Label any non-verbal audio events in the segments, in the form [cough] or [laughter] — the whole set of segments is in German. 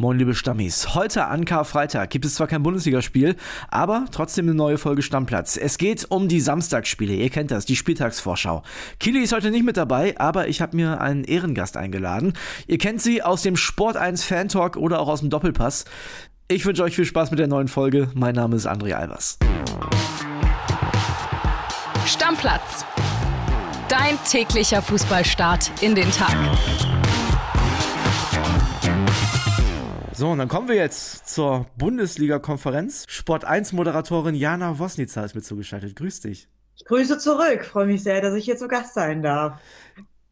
Moin, liebe Stammis. Heute an Karfreitag gibt es zwar kein Bundesligaspiel, aber trotzdem eine neue Folge Stammplatz. Es geht um die Samstagsspiele. Ihr kennt das, die Spieltagsvorschau. Kili ist heute nicht mit dabei, aber ich habe mir einen Ehrengast eingeladen. Ihr kennt sie aus dem Sport 1 Fan Talk oder auch aus dem Doppelpass. Ich wünsche euch viel Spaß mit der neuen Folge. Mein Name ist André Albers. Stammplatz. Dein täglicher Fußballstart in den Tag. So, und dann kommen wir jetzt zur Bundesliga-Konferenz. Sport 1-Moderatorin Jana Wosnica ist mit zugeschaltet. Grüß dich. Ich grüße zurück. Freue mich sehr, dass ich hier zu Gast sein darf.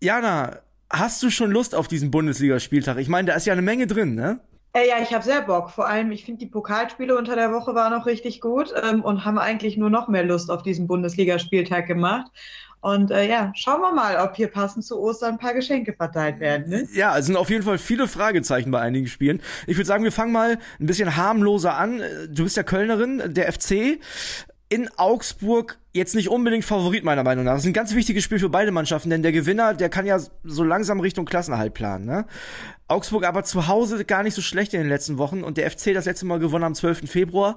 Jana, hast du schon Lust auf diesen Bundesligaspieltag? Ich meine, da ist ja eine Menge drin, ne? Äh, ja, ich habe sehr Bock. Vor allem, ich finde, die Pokalspiele unter der Woche waren auch richtig gut ähm, und haben eigentlich nur noch mehr Lust auf diesen Bundesligaspieltag gemacht. Und äh, ja, schauen wir mal, ob hier passend zu Ostern ein paar Geschenke verteilt werden. Ne? Ja, es sind auf jeden Fall viele Fragezeichen bei einigen Spielen. Ich würde sagen, wir fangen mal ein bisschen harmloser an. Du bist ja Kölnerin, der FC in Augsburg jetzt nicht unbedingt Favorit meiner Meinung nach. Das ist ein ganz wichtiges Spiel für beide Mannschaften, denn der Gewinner, der kann ja so langsam Richtung Klassenerhalt planen. Ne? Augsburg aber zu Hause gar nicht so schlecht in den letzten Wochen und der FC das letzte Mal gewonnen am 12. Februar.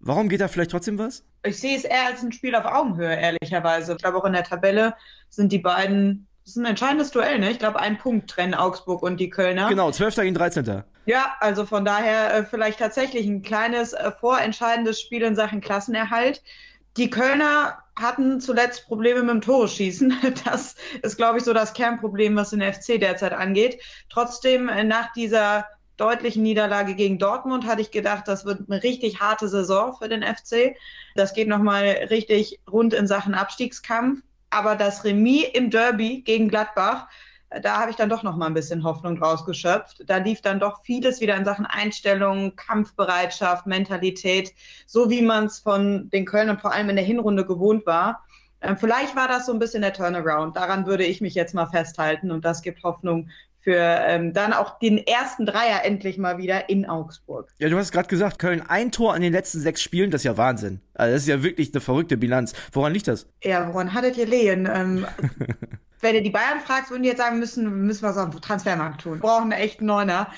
Warum geht da vielleicht trotzdem was? Ich sehe es eher als ein Spiel auf Augenhöhe, ehrlicherweise. Ich glaube auch in der Tabelle sind die beiden ist ein entscheidendes Duell, ne? Ich glaube, ein Punkt trennen Augsburg und die Kölner. Genau, 12. gegen 13. Ja, also von daher äh, vielleicht tatsächlich ein kleines äh, vorentscheidendes Spiel in Sachen Klassenerhalt. Die Kölner hatten zuletzt Probleme mit dem Tore-Schießen. [laughs] Das ist, glaube ich, so das Kernproblem, was den FC derzeit angeht. Trotzdem, äh, nach dieser deutlichen Niederlage gegen Dortmund hatte ich gedacht, das wird eine richtig harte Saison für den FC. Das geht nochmal richtig rund in Sachen Abstiegskampf. Aber das Remis im Derby gegen Gladbach, da habe ich dann doch noch mal ein bisschen Hoffnung draus geschöpft. Da lief dann doch vieles wieder in Sachen Einstellung, Kampfbereitschaft, Mentalität, so wie man es von den Kölnern vor allem in der Hinrunde gewohnt war. Ähm, vielleicht war das so ein bisschen der Turnaround. Daran würde ich mich jetzt mal festhalten und das gibt Hoffnung für ähm, dann auch den ersten Dreier endlich mal wieder in Augsburg. Ja, du hast gerade gesagt, Köln ein Tor in den letzten sechs Spielen, das ist ja Wahnsinn. Also das ist ja wirklich eine verrückte Bilanz. Woran liegt das? Ja, woran hattet ihr lehen? Ähm, [laughs] wenn ihr die Bayern fragt, würden die jetzt sagen, müssen, müssen wir auf dem Transfermarkt tun. Wir brauchen echt einen Neuner.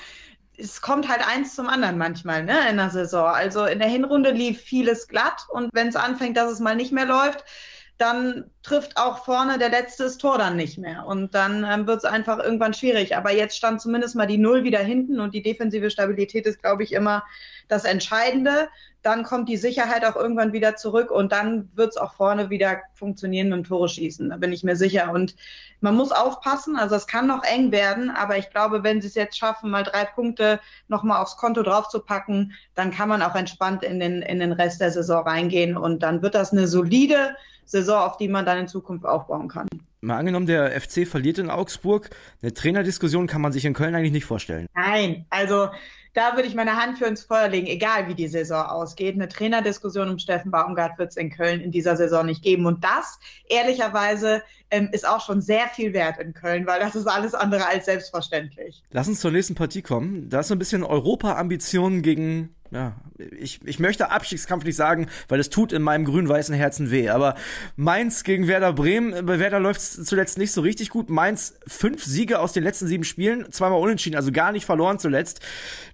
Es kommt halt eins zum anderen manchmal ne, in der Saison. Also in der Hinrunde lief vieles glatt und wenn es anfängt, dass es mal nicht mehr läuft, dann trifft auch vorne der letzte das Tor dann nicht mehr. Und dann ähm, wird es einfach irgendwann schwierig. Aber jetzt stand zumindest mal die Null wieder hinten und die defensive Stabilität ist, glaube ich, immer das Entscheidende. Dann kommt die Sicherheit auch irgendwann wieder zurück und dann wird es auch vorne wieder funktionieren und Tore schießen. Da bin ich mir sicher. Und man muss aufpassen. Also es kann noch eng werden, aber ich glaube, wenn sie es jetzt schaffen, mal drei Punkte nochmal aufs Konto draufzupacken, dann kann man auch entspannt in den, in den Rest der Saison reingehen und dann wird das eine solide Saison, auf die man dann in Zukunft aufbauen kann. Mal angenommen, der FC verliert in Augsburg. Eine Trainerdiskussion kann man sich in Köln eigentlich nicht vorstellen. Nein, also da würde ich meine Hand für ins Feuer legen, egal wie die Saison ausgeht. Eine Trainerdiskussion um Steffen Baumgart wird es in Köln in dieser Saison nicht geben. Und das, ehrlicherweise, ähm, ist auch schon sehr viel wert in Köln, weil das ist alles andere als selbstverständlich. Lass uns zur nächsten Partie kommen. Da ist so ein bisschen Europa-Ambitionen gegen ja, ich, ich möchte Abstiegskampf nicht sagen, weil es tut in meinem grün-weißen Herzen weh. Aber Mainz gegen Werder Bremen, bei Werder läuft es zuletzt nicht so richtig gut. Mainz fünf Siege aus den letzten sieben Spielen, zweimal unentschieden, also gar nicht verloren zuletzt.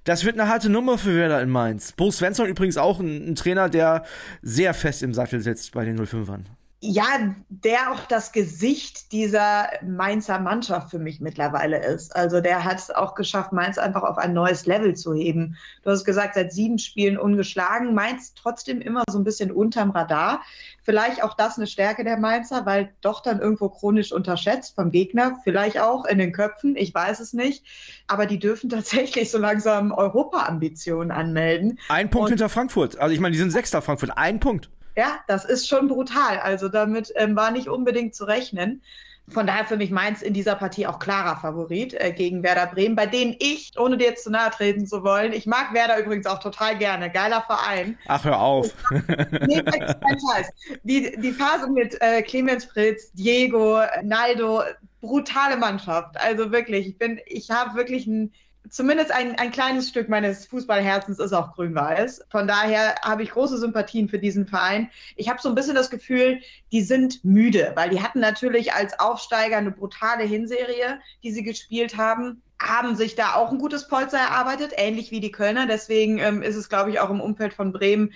Das wird eine harte Nummer für Werder in Mainz. Bo Svensson übrigens auch ein, ein Trainer, der sehr fest im Sattel sitzt bei den 05ern ja, der auch das Gesicht dieser Mainzer Mannschaft für mich mittlerweile ist. Also der hat es auch geschafft, Mainz einfach auf ein neues Level zu heben. Du hast gesagt, seit sieben Spielen ungeschlagen. Mainz trotzdem immer so ein bisschen unterm Radar. Vielleicht auch das eine Stärke der Mainzer, weil doch dann irgendwo chronisch unterschätzt vom Gegner. Vielleicht auch in den Köpfen, ich weiß es nicht. Aber die dürfen [laughs] tatsächlich so langsam Europa-Ambitionen anmelden. Ein Punkt Und hinter Frankfurt. Also ich meine, die sind Sechster Frankfurt. Ein Punkt. Ja, das ist schon brutal. Also damit ähm, war nicht unbedingt zu rechnen. Von daher für mich Mainz in dieser Partie auch klarer Favorit äh, gegen Werder Bremen, bei denen ich, ohne dir jetzt zu nahe treten zu wollen, ich mag Werder übrigens auch total gerne. Geiler Verein. Ach, hör auf. [laughs] nee, kein Scheiß. Die, die Phase mit äh, Clemens Fritz, Diego, Naldo, brutale Mannschaft. Also wirklich, ich bin, ich habe wirklich ein zumindest ein, ein kleines Stück meines Fußballherzens ist auch grün-weiß. Von daher habe ich große Sympathien für diesen Verein. Ich habe so ein bisschen das Gefühl, die sind müde, weil die hatten natürlich als Aufsteiger eine brutale Hinserie, die sie gespielt haben. Haben sich da auch ein gutes Polster erarbeitet, ähnlich wie die Kölner. Deswegen ähm, ist es, glaube ich, auch im Umfeld von Bremen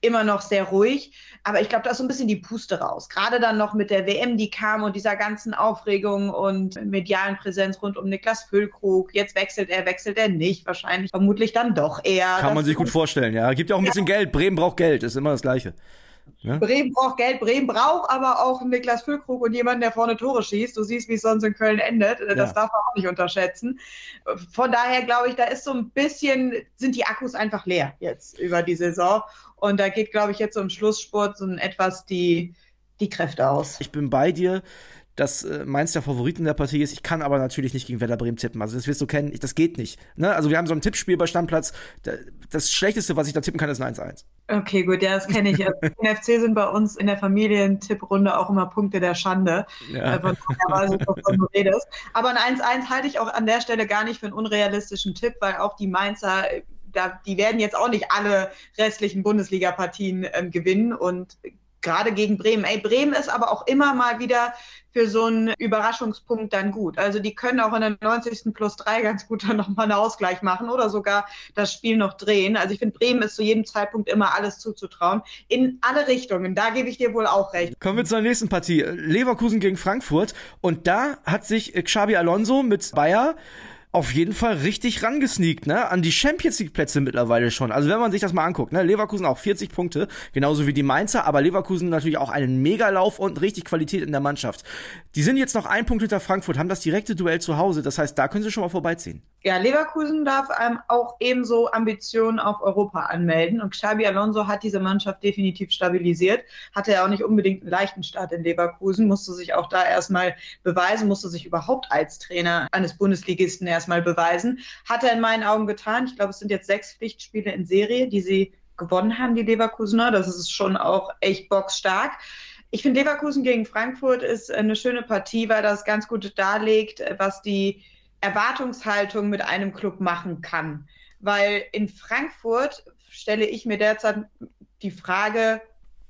immer noch sehr ruhig. Aber ich glaube, da ist so ein bisschen die Puste raus. Gerade dann noch mit der WM, die kam und dieser ganzen Aufregung und medialen Präsenz rund um Niklas Füllkrug. Jetzt wechselt er, wechselt er nicht. Wahrscheinlich vermutlich dann doch eher. Kann man sich gut vorstellen, ja. Gibt ja auch ein bisschen ja. Geld. Bremen braucht Geld, ist immer das Gleiche. Ja? Bremen braucht Geld, Bremen braucht aber auch Niklas Füllkrug und jemanden, der vorne Tore schießt. Du siehst, wie es sonst in Köln endet. Das ja. darf man auch nicht unterschätzen. Von daher glaube ich, da ist so ein bisschen, sind die Akkus einfach leer jetzt über die Saison. Und da geht, glaube ich, jetzt so im Schlusssport so etwas die, die Kräfte aus. Ich bin bei dir dass äh, Mainz der Favorit in der Partie ist. Ich kann aber natürlich nicht gegen Werder Bremen tippen. Also das wirst du kennen. Ich, das geht nicht. Ne? Also wir haben so ein Tippspiel bei Stammplatz. Das Schlechteste, was ich da tippen kann, ist ein 1-1. Okay, gut, ja, das kenne ich. Also, [laughs] in FC sind bei uns in der Familientipprunde auch immer Punkte der Schande. Ja. Äh, von du redest. Aber ein 1-1 halte ich auch an der Stelle gar nicht für einen unrealistischen Tipp, weil auch die Mainzer da, die werden jetzt auch nicht alle restlichen Bundesliga-Partien ähm, gewinnen und gerade gegen Bremen. Ey, Bremen ist aber auch immer mal wieder für so einen Überraschungspunkt dann gut. Also die können auch in der 90. plus 3 ganz gut dann nochmal einen Ausgleich machen oder sogar das Spiel noch drehen. Also ich finde, Bremen ist zu jedem Zeitpunkt immer alles zuzutrauen. In alle Richtungen, da gebe ich dir wohl auch recht. Kommen wir zur nächsten Partie. Leverkusen gegen Frankfurt. Und da hat sich Xabi Alonso mit Bayer auf jeden Fall richtig rangesneakt, ne? An die Champions League Plätze mittlerweile schon. Also wenn man sich das mal anguckt, ne? Leverkusen auch 40 Punkte, genauso wie die Mainzer, aber Leverkusen natürlich auch einen Megalauf und richtig Qualität in der Mannschaft. Die sind jetzt noch ein Punkt hinter Frankfurt, haben das direkte Duell zu Hause, das heißt, da können sie schon mal vorbeiziehen. Ja, Leverkusen darf ähm, auch ebenso Ambitionen auf Europa anmelden und Xabi Alonso hat diese Mannschaft definitiv stabilisiert. Hatte ja auch nicht unbedingt einen leichten Start in Leverkusen, musste sich auch da erstmal beweisen, musste sich überhaupt als Trainer eines Bundesligisten erst erstmal beweisen. Hat er in meinen Augen getan. Ich glaube, es sind jetzt sechs Pflichtspiele in Serie, die sie gewonnen haben, die Leverkusener. Das ist schon auch echt boxstark. Ich finde, Leverkusen gegen Frankfurt ist eine schöne Partie, weil das ganz gut darlegt, was die Erwartungshaltung mit einem Club machen kann. Weil in Frankfurt stelle ich mir derzeit die Frage,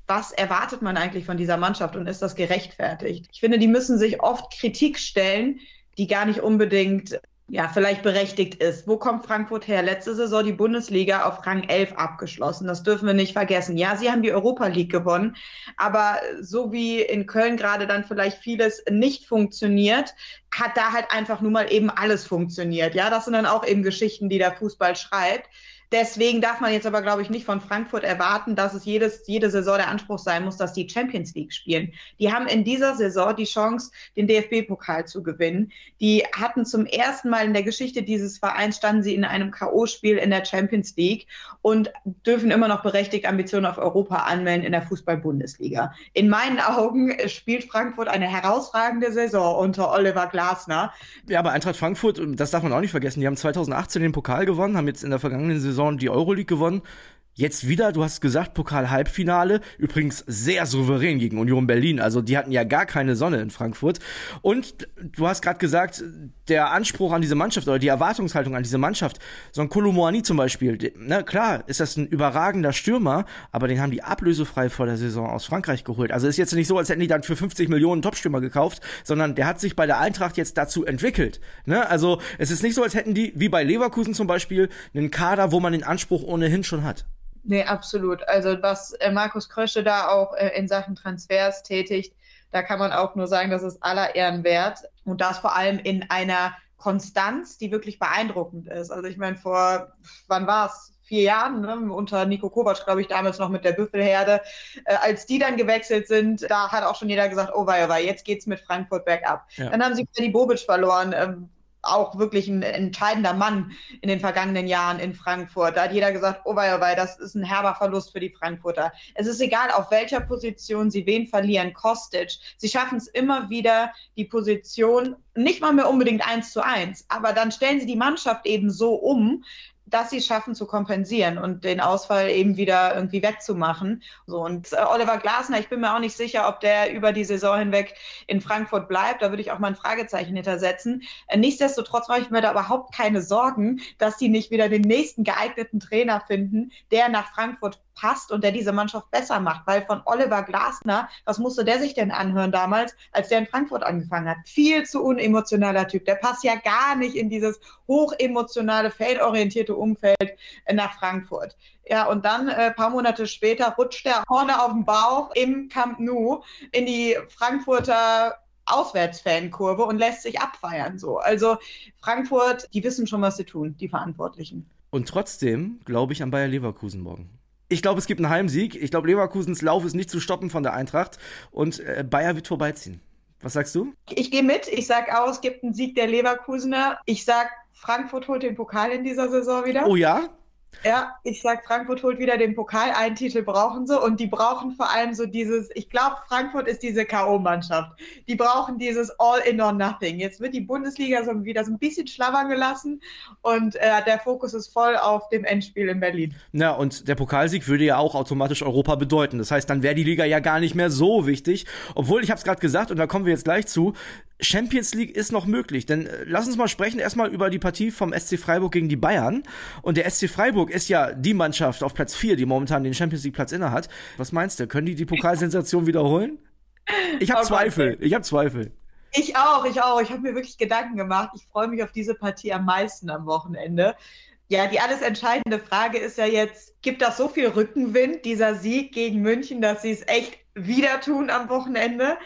was erwartet man eigentlich von dieser Mannschaft und ist das gerechtfertigt? Ich finde, die müssen sich oft Kritik stellen, die gar nicht unbedingt ja, vielleicht berechtigt ist. Wo kommt Frankfurt her? Letzte Saison die Bundesliga auf Rang 11 abgeschlossen. Das dürfen wir nicht vergessen. Ja, sie haben die Europa League gewonnen, aber so wie in Köln gerade dann vielleicht vieles nicht funktioniert, hat da halt einfach nur mal eben alles funktioniert. Ja, das sind dann auch eben Geschichten, die der Fußball schreibt. Deswegen darf man jetzt aber, glaube ich, nicht von Frankfurt erwarten, dass es jedes, jede Saison der Anspruch sein muss, dass die Champions League spielen. Die haben in dieser Saison die Chance, den DFB-Pokal zu gewinnen. Die hatten zum ersten Mal in der Geschichte dieses Vereins, standen sie in einem K.O.-Spiel in der Champions League und dürfen immer noch berechtigt Ambitionen auf Europa anmelden in der Fußball-Bundesliga. In meinen Augen spielt Frankfurt eine herausragende Saison unter Oliver Glasner. Ja, aber Eintracht Frankfurt, das darf man auch nicht vergessen, die haben 2018 den Pokal gewonnen, haben jetzt in der vergangenen Saison Saison die Euroleague gewonnen. Jetzt wieder, du hast gesagt, Pokal-Halbfinale. Übrigens sehr souverän gegen Union Berlin. Also die hatten ja gar keine Sonne in Frankfurt. Und du hast gerade gesagt, der Anspruch an diese Mannschaft oder die Erwartungshaltung an diese Mannschaft, so ein Kolomoani zum Beispiel, na klar, ist das ein überragender Stürmer, aber den haben die ablösefrei vor der Saison aus Frankreich geholt. Also ist jetzt nicht so, als hätten die dann für 50 Millionen Topstürmer gekauft, sondern der hat sich bei der Eintracht jetzt dazu entwickelt. Ne? Also es ist nicht so, als hätten die, wie bei Leverkusen zum Beispiel, einen Kader, wo man den Anspruch ohnehin schon hat. Nee, absolut. Also was äh, Markus Krösche da auch äh, in Sachen Transfers tätigt, da kann man auch nur sagen, das ist aller Ehren wert. Und das vor allem in einer Konstanz, die wirklich beeindruckend ist. Also ich meine, vor, wann war es? Vier Jahren, ne, unter Nico Kovac, glaube ich, damals noch mit der Büffelherde. Äh, als die dann gewechselt sind, da hat auch schon jeder gesagt, oh wei, oh wei, jetzt geht's mit Frankfurt bergab. Ja. Dann haben sie Freddy Bobic verloren, ähm, auch wirklich ein entscheidender Mann in den vergangenen Jahren in Frankfurt. Da hat jeder gesagt, oh wei, oh wei, das ist ein herber Verlust für die Frankfurter. Es ist egal, auf welcher Position sie wen verlieren, Kostic. Sie schaffen es immer wieder, die Position nicht mal mehr unbedingt eins zu eins, aber dann stellen sie die Mannschaft eben so um, dass sie es schaffen zu kompensieren und den Ausfall eben wieder irgendwie wettzumachen. So und äh, Oliver Glasner, ich bin mir auch nicht sicher, ob der über die Saison hinweg in Frankfurt bleibt. Da würde ich auch mal ein Fragezeichen hintersetzen. Äh, nichtsdestotrotz mache ich mir da überhaupt keine Sorgen, dass sie nicht wieder den nächsten geeigneten Trainer finden, der nach Frankfurt passt und der diese Mannschaft besser macht. Weil von Oliver Glasner, was musste der sich denn anhören damals, als der in Frankfurt angefangen hat? Viel zu unemotionaler Typ. Der passt ja gar nicht in dieses hochemotionale, feldorientierte Umfeld nach Frankfurt. Ja, und dann äh, paar Monate später rutscht der vorne auf dem Bauch im Camp Nou in die Frankfurter Auswärtsfankurve und lässt sich abfeiern. So. Also Frankfurt, die wissen schon, was sie tun, die Verantwortlichen. Und trotzdem glaube ich an Bayer Leverkusen morgen. Ich glaube, es gibt einen Heimsieg. Ich glaube, Leverkusens Lauf ist nicht zu stoppen von der Eintracht und äh, Bayer wird vorbeiziehen. Was sagst du? Ich gehe mit. Ich sage auch, es gibt einen Sieg der Leverkusener. Ich sage, Frankfurt holt den Pokal in dieser Saison wieder. Oh ja? Ja, ich sag, Frankfurt holt wieder den Pokal. Einen Titel brauchen sie und die brauchen vor allem so dieses, ich glaube, Frankfurt ist diese K.O.-Mannschaft. Die brauchen dieses All in or nothing. Jetzt wird die Bundesliga so wieder so ein bisschen schlabbern gelassen und äh, der Fokus ist voll auf dem Endspiel in Berlin. Ja, und der Pokalsieg würde ja auch automatisch Europa bedeuten. Das heißt, dann wäre die Liga ja gar nicht mehr so wichtig. Obwohl, ich habe es gerade gesagt und da kommen wir jetzt gleich zu, Champions League ist noch möglich. Denn äh, lass uns mal sprechen erstmal über die Partie vom SC Freiburg gegen die Bayern. Und der SC Freiburg ist ja die Mannschaft auf Platz 4, die momentan den Champions League Platz inne hat. Was meinst du? Können die die Pokalsensation wiederholen? Ich habe oh Zweifel. Ich habe Zweifel. Ich auch, ich auch. Ich habe mir wirklich Gedanken gemacht. Ich freue mich auf diese Partie am meisten am Wochenende. Ja, die alles entscheidende Frage ist ja jetzt, gibt das so viel Rückenwind, dieser Sieg gegen München, dass sie es echt wieder tun am Wochenende?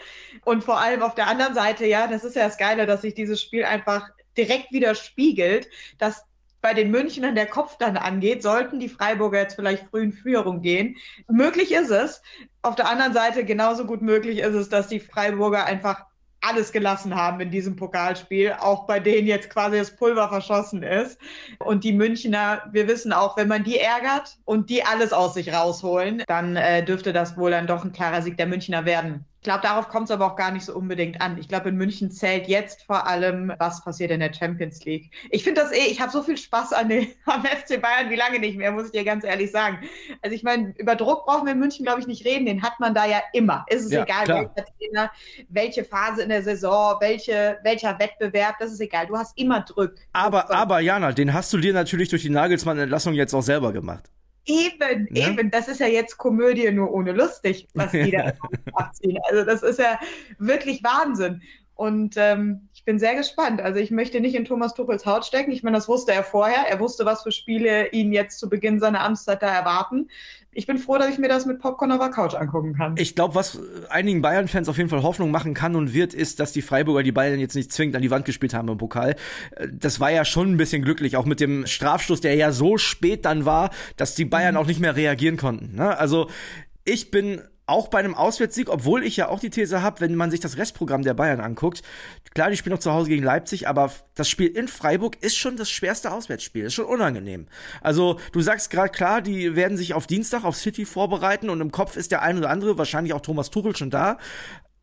Und vor allem auf der anderen Seite, ja, das ist ja das Geile, dass sich dieses Spiel einfach direkt widerspiegelt, dass bei den Münchnern der Kopf dann angeht, sollten die Freiburger jetzt vielleicht früh in Führung gehen. Möglich ist es. Auf der anderen Seite genauso gut möglich ist es, dass die Freiburger einfach alles gelassen haben in diesem Pokalspiel, auch bei denen jetzt quasi das Pulver verschossen ist. Und die Münchner, wir wissen auch, wenn man die ärgert und die alles aus sich rausholen, dann äh, dürfte das wohl dann doch ein klarer Sieg der Münchner werden. Ich glaube, darauf kommt es aber auch gar nicht so unbedingt an. Ich glaube, in München zählt jetzt vor allem, was passiert in der Champions League. Ich finde das eh, ich habe so viel Spaß an den, [laughs] am FC Bayern wie lange nicht mehr, muss ich dir ganz ehrlich sagen. Also ich meine, über Druck brauchen wir in München, glaube ich, nicht reden. Den hat man da ja immer. Ist es ja, egal, klar. welcher Trainer, welche Phase in der Saison, welche, welcher Wettbewerb, das ist egal. Du hast immer Druck. Aber, aber Jana, den hast du dir natürlich durch die Nagelsmann-Entlassung jetzt auch selber gemacht. Eben, ne? eben. Das ist ja jetzt Komödie nur ohne lustig, was die da [laughs] [laughs] abziehen. Also das ist ja wirklich Wahnsinn. Und ähm, ich bin sehr gespannt. Also ich möchte nicht in Thomas Tuchels Haut stecken. Ich meine, das wusste er vorher. Er wusste, was für Spiele ihn jetzt zu Beginn seiner Amtszeit da erwarten ich bin froh, dass ich mir das mit Popcorn auf der Couch angucken kann. Ich glaube, was einigen Bayern-Fans auf jeden Fall Hoffnung machen kann und wird, ist, dass die Freiburger die Bayern jetzt nicht zwingend an die Wand gespielt haben im Pokal. Äh, das war ja schon ein bisschen glücklich, auch mit dem Strafstoß, der ja so spät dann war, dass die Bayern mhm. auch nicht mehr reagieren konnten. Ne? Also ich bin auch bei einem Auswärtssieg, obwohl ich ja auch die These habe, wenn man sich das Restprogramm der Bayern anguckt, klar, die spielen noch zu Hause gegen Leipzig, aber das Spiel in Freiburg ist schon das schwerste Auswärtsspiel, ist schon unangenehm. Also, du sagst gerade klar, die werden sich auf Dienstag auf City vorbereiten und im Kopf ist der ein oder andere, wahrscheinlich auch Thomas Tuchel schon da,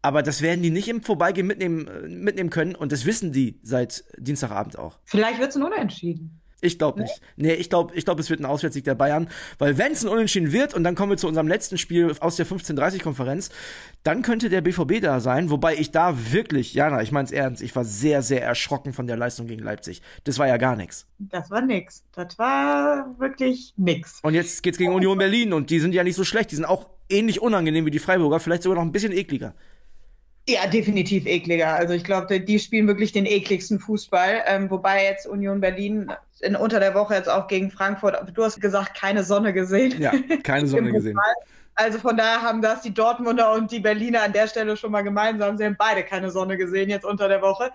aber das werden die nicht im Vorbeigehen mitnehmen, äh, mitnehmen können und das wissen die seit Dienstagabend auch. Vielleicht wird es ein Unentschieden. Ich glaube nicht. Nee, ich glaube, ich glaube, es wird ein Auswärtssieg der Bayern, weil wenn es ein Unentschieden wird und dann kommen wir zu unserem letzten Spiel aus der 15:30 Konferenz, dann könnte der BVB da sein, wobei ich da wirklich, Jana, ich meine es ernst, ich war sehr sehr erschrocken von der Leistung gegen Leipzig. Das war ja gar nichts. Das war nix. Das war wirklich nix. Und jetzt geht's gegen Union Berlin und die sind ja nicht so schlecht, die sind auch ähnlich unangenehm wie die Freiburger, vielleicht sogar noch ein bisschen ekliger. Ja, definitiv ekliger. Also ich glaube, die spielen wirklich den ekligsten Fußball. Ähm, wobei jetzt Union Berlin in, unter der Woche jetzt auch gegen Frankfurt, du hast gesagt, keine Sonne gesehen. Ja, keine [laughs] Sonne gesehen. Also von daher haben das die Dortmunder und die Berliner an der Stelle schon mal gemeinsam. Sie haben beide keine Sonne gesehen jetzt unter der Woche.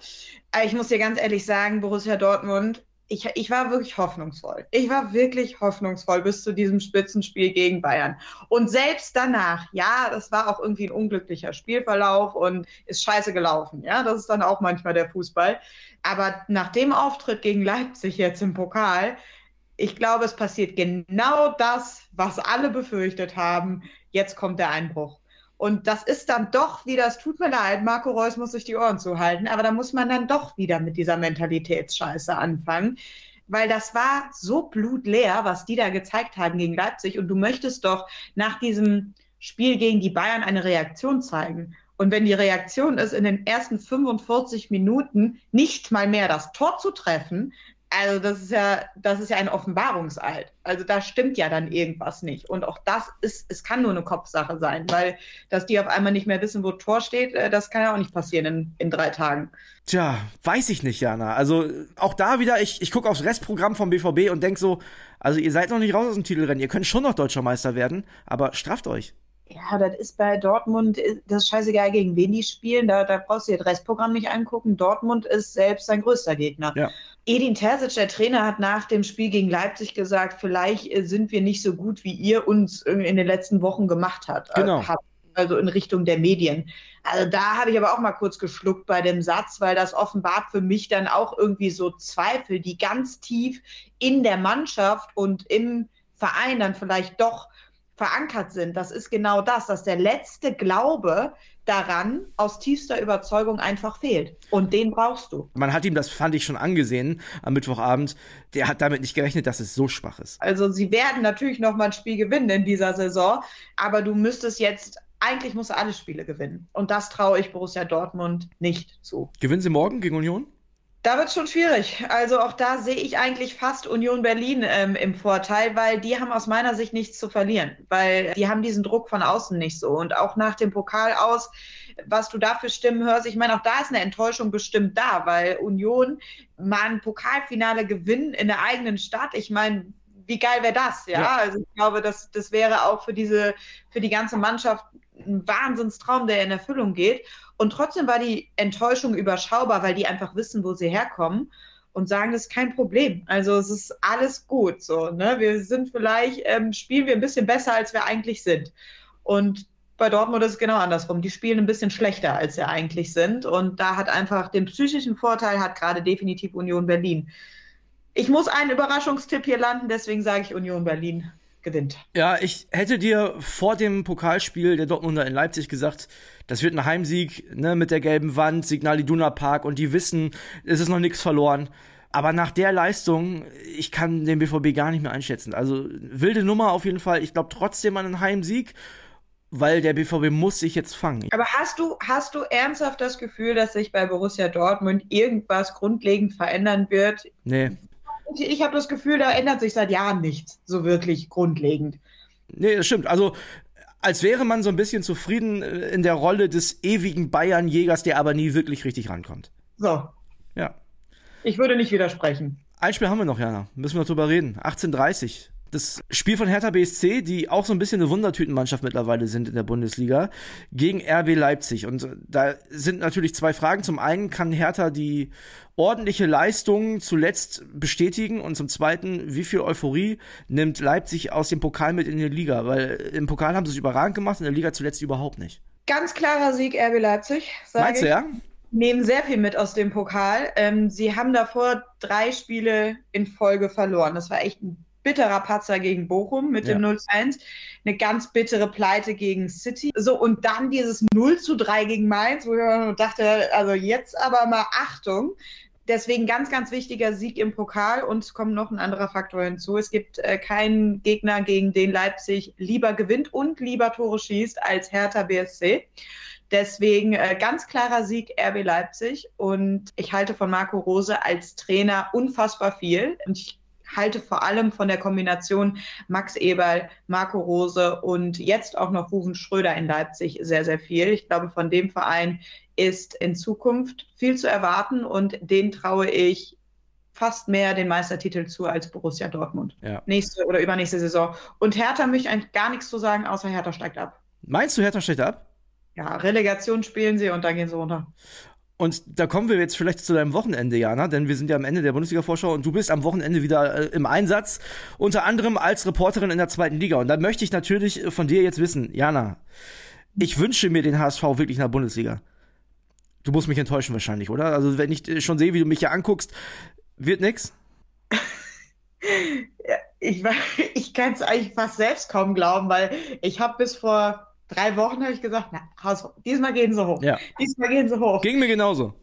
Ich muss dir ganz ehrlich sagen, Borussia Dortmund ich, ich war wirklich hoffnungsvoll. Ich war wirklich hoffnungsvoll bis zu diesem Spitzenspiel gegen Bayern. Und selbst danach, ja, das war auch irgendwie ein unglücklicher Spielverlauf und ist scheiße gelaufen. Ja, das ist dann auch manchmal der Fußball. Aber nach dem Auftritt gegen Leipzig jetzt im Pokal, ich glaube, es passiert genau das, was alle befürchtet haben. Jetzt kommt der Einbruch. Und das ist dann doch wieder, es tut mir leid, Marco Reus muss sich die Ohren zuhalten, aber da muss man dann doch wieder mit dieser Mentalitätsscheiße anfangen. Weil das war so blutleer, was die da gezeigt haben gegen Leipzig. Und du möchtest doch nach diesem Spiel gegen die Bayern eine Reaktion zeigen. Und wenn die Reaktion ist, in den ersten 45 Minuten nicht mal mehr das Tor zu treffen, Also das ist ja, das ist ja ein Offenbarungseid. Also da stimmt ja dann irgendwas nicht. Und auch das ist, es kann nur eine Kopfsache sein, weil dass die auf einmal nicht mehr wissen, wo Tor steht, äh, das kann ja auch nicht passieren in, in drei Tagen. Tja, weiß ich nicht, Jana. Also auch da wieder, ich, ich gucke aufs Restprogramm vom BVB und denk so, also ihr seid noch nicht raus aus dem Titelrennen, ihr könnt schon noch deutscher Meister werden, aber strafft euch. Ja, das ist bei Dortmund, das ist scheißegal, gegen wen die spielen. Da, da brauchst du dir das Restprogramm nicht angucken. Dortmund ist selbst sein größter Gegner. Ja. Edin Terzic, der Trainer, hat nach dem Spiel gegen Leipzig gesagt, vielleicht äh, sind wir nicht so gut, wie ihr uns in den letzten Wochen gemacht habt. Genau. Also in Richtung der Medien. Also da habe ich aber auch mal kurz geschluckt bei dem Satz, weil das offenbart für mich dann auch irgendwie so Zweifel, die ganz tief in der Mannschaft und im Verein dann vielleicht doch verankert sind. Das ist genau das, dass der letzte Glaube daran aus tiefster Überzeugung einfach fehlt. Und den brauchst du. Man hat ihm das, fand ich schon angesehen am Mittwochabend. Der hat damit nicht gerechnet, dass es so schwach ist. Also sie werden natürlich noch mal ein Spiel gewinnen in dieser Saison, aber du müsstest jetzt eigentlich musst du alle Spiele gewinnen. Und das traue ich Borussia Dortmund nicht zu. Gewinnen sie morgen gegen Union? Da wird es schon schwierig. Also auch da sehe ich eigentlich fast Union Berlin ähm, im Vorteil, weil die haben aus meiner Sicht nichts zu verlieren, weil die haben diesen Druck von außen nicht so. Und auch nach dem Pokal aus, was du da für Stimmen hörst, ich meine, auch da ist eine Enttäuschung bestimmt da, weil Union mal ein Pokalfinale gewinnen in der eigenen Stadt. Ich meine, wie geil wäre das, ja? ja? Also ich glaube, das, das wäre auch für diese, für die ganze Mannschaft ein Wahnsinnstraum, der in Erfüllung geht. Und trotzdem war die Enttäuschung überschaubar, weil die einfach wissen, wo sie herkommen und sagen, das ist kein Problem. Also es ist alles gut. So, ne? Wir sind vielleicht, ähm, spielen wir ein bisschen besser, als wir eigentlich sind. Und bei Dortmund ist es genau andersrum. Die spielen ein bisschen schlechter, als sie eigentlich sind. Und da hat einfach den psychischen Vorteil, hat gerade definitiv Union Berlin. Ich muss einen Überraschungstipp hier landen, deswegen sage ich Union Berlin gewinnt. Ja, ich hätte dir vor dem Pokalspiel der Dortmunder in Leipzig gesagt, das wird ein Heimsieg ne, mit der gelben Wand, Signal Iduna Park und die wissen, es ist noch nichts verloren. Aber nach der Leistung, ich kann den BVB gar nicht mehr einschätzen. Also wilde Nummer auf jeden Fall. Ich glaube trotzdem an einen Heimsieg, weil der BVB muss sich jetzt fangen. Aber hast du, hast du ernsthaft das Gefühl, dass sich bei Borussia Dortmund irgendwas grundlegend verändern wird? Nee ich habe das Gefühl, da ändert sich seit Jahren nichts so wirklich grundlegend. Nee, das stimmt. Also als wäre man so ein bisschen zufrieden äh, in der Rolle des ewigen Bayern-Jägers, der aber nie wirklich richtig rankommt. So. Ja. Ich würde nicht widersprechen. Ein Spiel haben wir noch, Jana. Müssen wir noch drüber reden. 18:30 das Spiel von Hertha BSC, die auch so ein bisschen eine Wundertütenmannschaft mittlerweile sind in der Bundesliga, gegen RB Leipzig. Und da sind natürlich zwei Fragen. Zum einen kann Hertha die ordentliche Leistung zuletzt bestätigen und zum zweiten, wie viel Euphorie nimmt Leipzig aus dem Pokal mit in die Liga? Weil im Pokal haben sie es überragend gemacht, in der Liga zuletzt überhaupt nicht. Ganz klarer Sieg RB Leipzig. Meinst du, ja? nehmen sehr viel mit aus dem Pokal. Ähm, sie haben davor drei Spiele in Folge verloren. Das war echt ein bitterer Patzer gegen Bochum mit ja. dem 0-1, eine ganz bittere Pleite gegen City. So, und dann dieses 0 zu 3 gegen Mainz, wo ich dachte, also jetzt aber mal Achtung. Deswegen ganz, ganz wichtiger Sieg im Pokal und es kommt noch ein anderer Faktor hinzu. Es gibt äh, keinen Gegner, gegen den Leipzig lieber gewinnt und lieber Tore schießt als Hertha BSC. Deswegen äh, ganz klarer Sieg RB Leipzig und ich halte von Marco Rose als Trainer unfassbar viel. Und ich halte vor allem von der Kombination Max Eberl, Marco Rose und jetzt auch noch Ruven Schröder in Leipzig sehr, sehr viel. Ich glaube, von dem Verein ist in Zukunft viel zu erwarten und den traue ich fast mehr den Meistertitel zu als Borussia Dortmund. Ja. Nächste oder übernächste Saison. Und Hertha möchte eigentlich gar nichts zu sagen, außer Hertha steigt ab. Meinst du, Hertha steigt ab? Ja, Relegation spielen sie und dann gehen sie runter. Und da kommen wir jetzt vielleicht zu deinem Wochenende, Jana, denn wir sind ja am Ende der Bundesliga-Vorschau und du bist am Wochenende wieder äh, im Einsatz, unter anderem als Reporterin in der zweiten Liga. Und da möchte ich natürlich von dir jetzt wissen, Jana, ich wünsche mir den HSV wirklich in der Bundesliga. Du musst mich enttäuschen wahrscheinlich, oder? Also wenn ich äh, schon sehe, wie du mich hier anguckst, wird nix? [laughs] ja, ich [laughs] ich kann es eigentlich fast selbst kaum glauben, weil ich habe bis vor drei Wochen habe ich gesagt, na, Haus, diesmal gehen sie hoch. Ja. Diesmal gehen sie hoch. Ging mir genauso.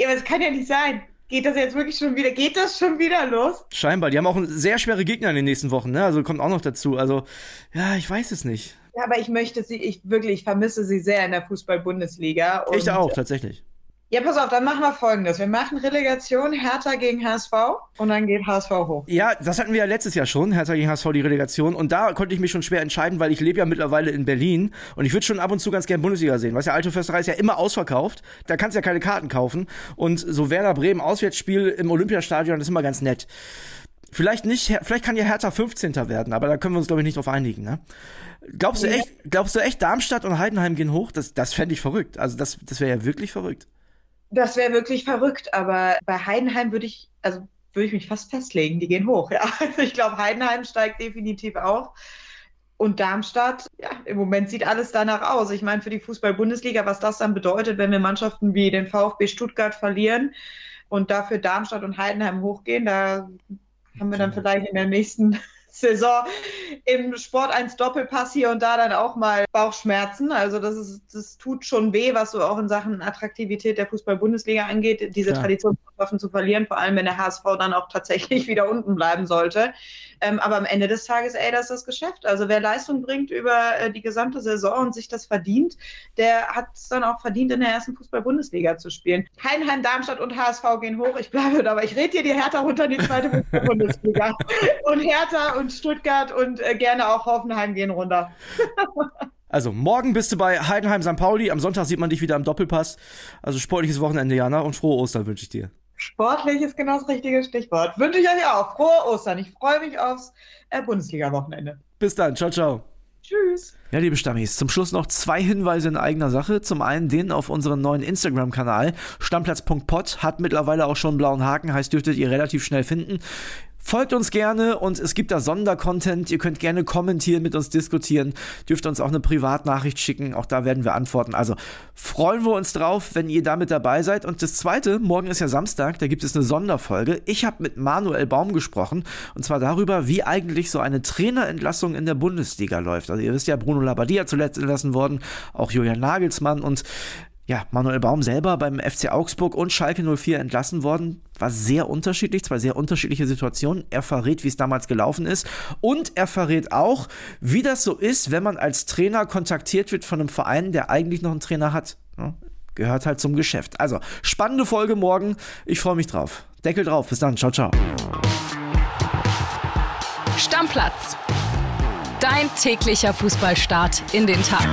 Ja, aber es kann ja nicht sein. Geht das jetzt wirklich schon wieder? Geht das schon wieder los? Scheinbar. Die haben auch sehr schwere Gegner in den nächsten Wochen, ne? Also kommt auch noch dazu. Also, ja, ich weiß es nicht. Ja, aber ich möchte sie, ich wirklich vermisse sie sehr in der Fußball-Bundesliga. Ich auch, tatsächlich. Ja, pass auf, dann machen wir folgendes. Wir machen Relegation Hertha gegen HSV und dann geht HSV hoch. Ja, das hatten wir ja letztes Jahr schon, Hertha gegen HSV, die Relegation. Und da konnte ich mich schon schwer entscheiden, weil ich lebe ja mittlerweile in Berlin und ich würde schon ab und zu ganz gern Bundesliga sehen. Weißt du, Alte Försterei ist ja immer ausverkauft. Da kannst du ja keine Karten kaufen. Und so Werder Bremen Auswärtsspiel im Olympiastadion, das ist immer ganz nett. Vielleicht nicht, vielleicht kann ja Hertha 15. werden, aber da können wir uns, glaube ich, nicht drauf einigen, ne? Glaubst du echt, glaubst du echt, Darmstadt und Heidenheim gehen hoch? Das, das fände ich verrückt. Also das, das wäre ja wirklich verrückt. Das wäre wirklich verrückt, aber bei Heidenheim würde ich, also würde ich mich fast festlegen, die gehen hoch, [laughs] ja. Also ich glaube, Heidenheim steigt definitiv auf. Und Darmstadt, ja, im Moment sieht alles danach aus. Ich meine, für die Fußball-Bundesliga, was das dann bedeutet, wenn wir Mannschaften wie den VfB Stuttgart verlieren und dafür Darmstadt und Heidenheim hochgehen, da haben wir dann vielleicht in der nächsten Saison im Sport 1 Doppelpass hier und da dann auch mal Bauchschmerzen. Also das ist, das tut schon weh, was so auch in Sachen Attraktivität der Fußball-Bundesliga angeht, diese ja. Traditionsmannschaften zu verlieren, vor allem wenn der HSV dann auch tatsächlich [laughs] wieder unten bleiben sollte. Ähm, aber am Ende des Tages, ey, das ist das Geschäft. Also wer Leistung bringt über äh, die gesamte Saison und sich das verdient, der hat es dann auch verdient, in der ersten Fußball-Bundesliga zu spielen. Heinheim, Darmstadt und HSV gehen hoch. Ich bleibe dabei. Ich rede hier die Hertha runter in die zweite Fußball-Bundesliga. [laughs] und Hertha und Stuttgart und äh, gerne auch Hoffenheim gehen runter. [laughs] Also, morgen bist du bei Heidenheim St. Pauli. Am Sonntag sieht man dich wieder am Doppelpass. Also, sportliches Wochenende, Jana. Und frohe Ostern wünsche ich dir. Sportlich ist genau das richtige Stichwort. Wünsche ich euch auch. Frohe Ostern. Ich freue mich aufs äh, Bundesliga-Wochenende. Bis dann. Ciao, ciao. Tschüss. Ja, liebe Stammis, zum Schluss noch zwei Hinweise in eigener Sache. Zum einen den auf unseren neuen Instagram-Kanal. Stammplatz.pod hat mittlerweile auch schon einen blauen Haken, heißt, dürftet ihr relativ schnell finden. Folgt uns gerne und es gibt da Sondercontent. Ihr könnt gerne kommentieren, mit uns diskutieren. Dürft uns auch eine Privatnachricht schicken. Auch da werden wir antworten. Also freuen wir uns drauf, wenn ihr damit dabei seid. Und das zweite, morgen ist ja Samstag, da gibt es eine Sonderfolge. Ich habe mit Manuel Baum gesprochen und zwar darüber, wie eigentlich so eine Trainerentlassung in der Bundesliga läuft. Also ihr wisst ja, Bruno Labbadia zuletzt entlassen worden, auch Julian Nagelsmann und ja, Manuel Baum selber beim FC Augsburg und Schalke 04 entlassen worden. War sehr unterschiedlich, zwei sehr unterschiedliche Situationen. Er verrät, wie es damals gelaufen ist. Und er verrät auch, wie das so ist, wenn man als Trainer kontaktiert wird von einem Verein, der eigentlich noch einen Trainer hat. Ja, gehört halt zum Geschäft. Also, spannende Folge morgen. Ich freue mich drauf. Deckel drauf. Bis dann. Ciao, ciao. Stammplatz. Dein täglicher Fußballstart in den Tag.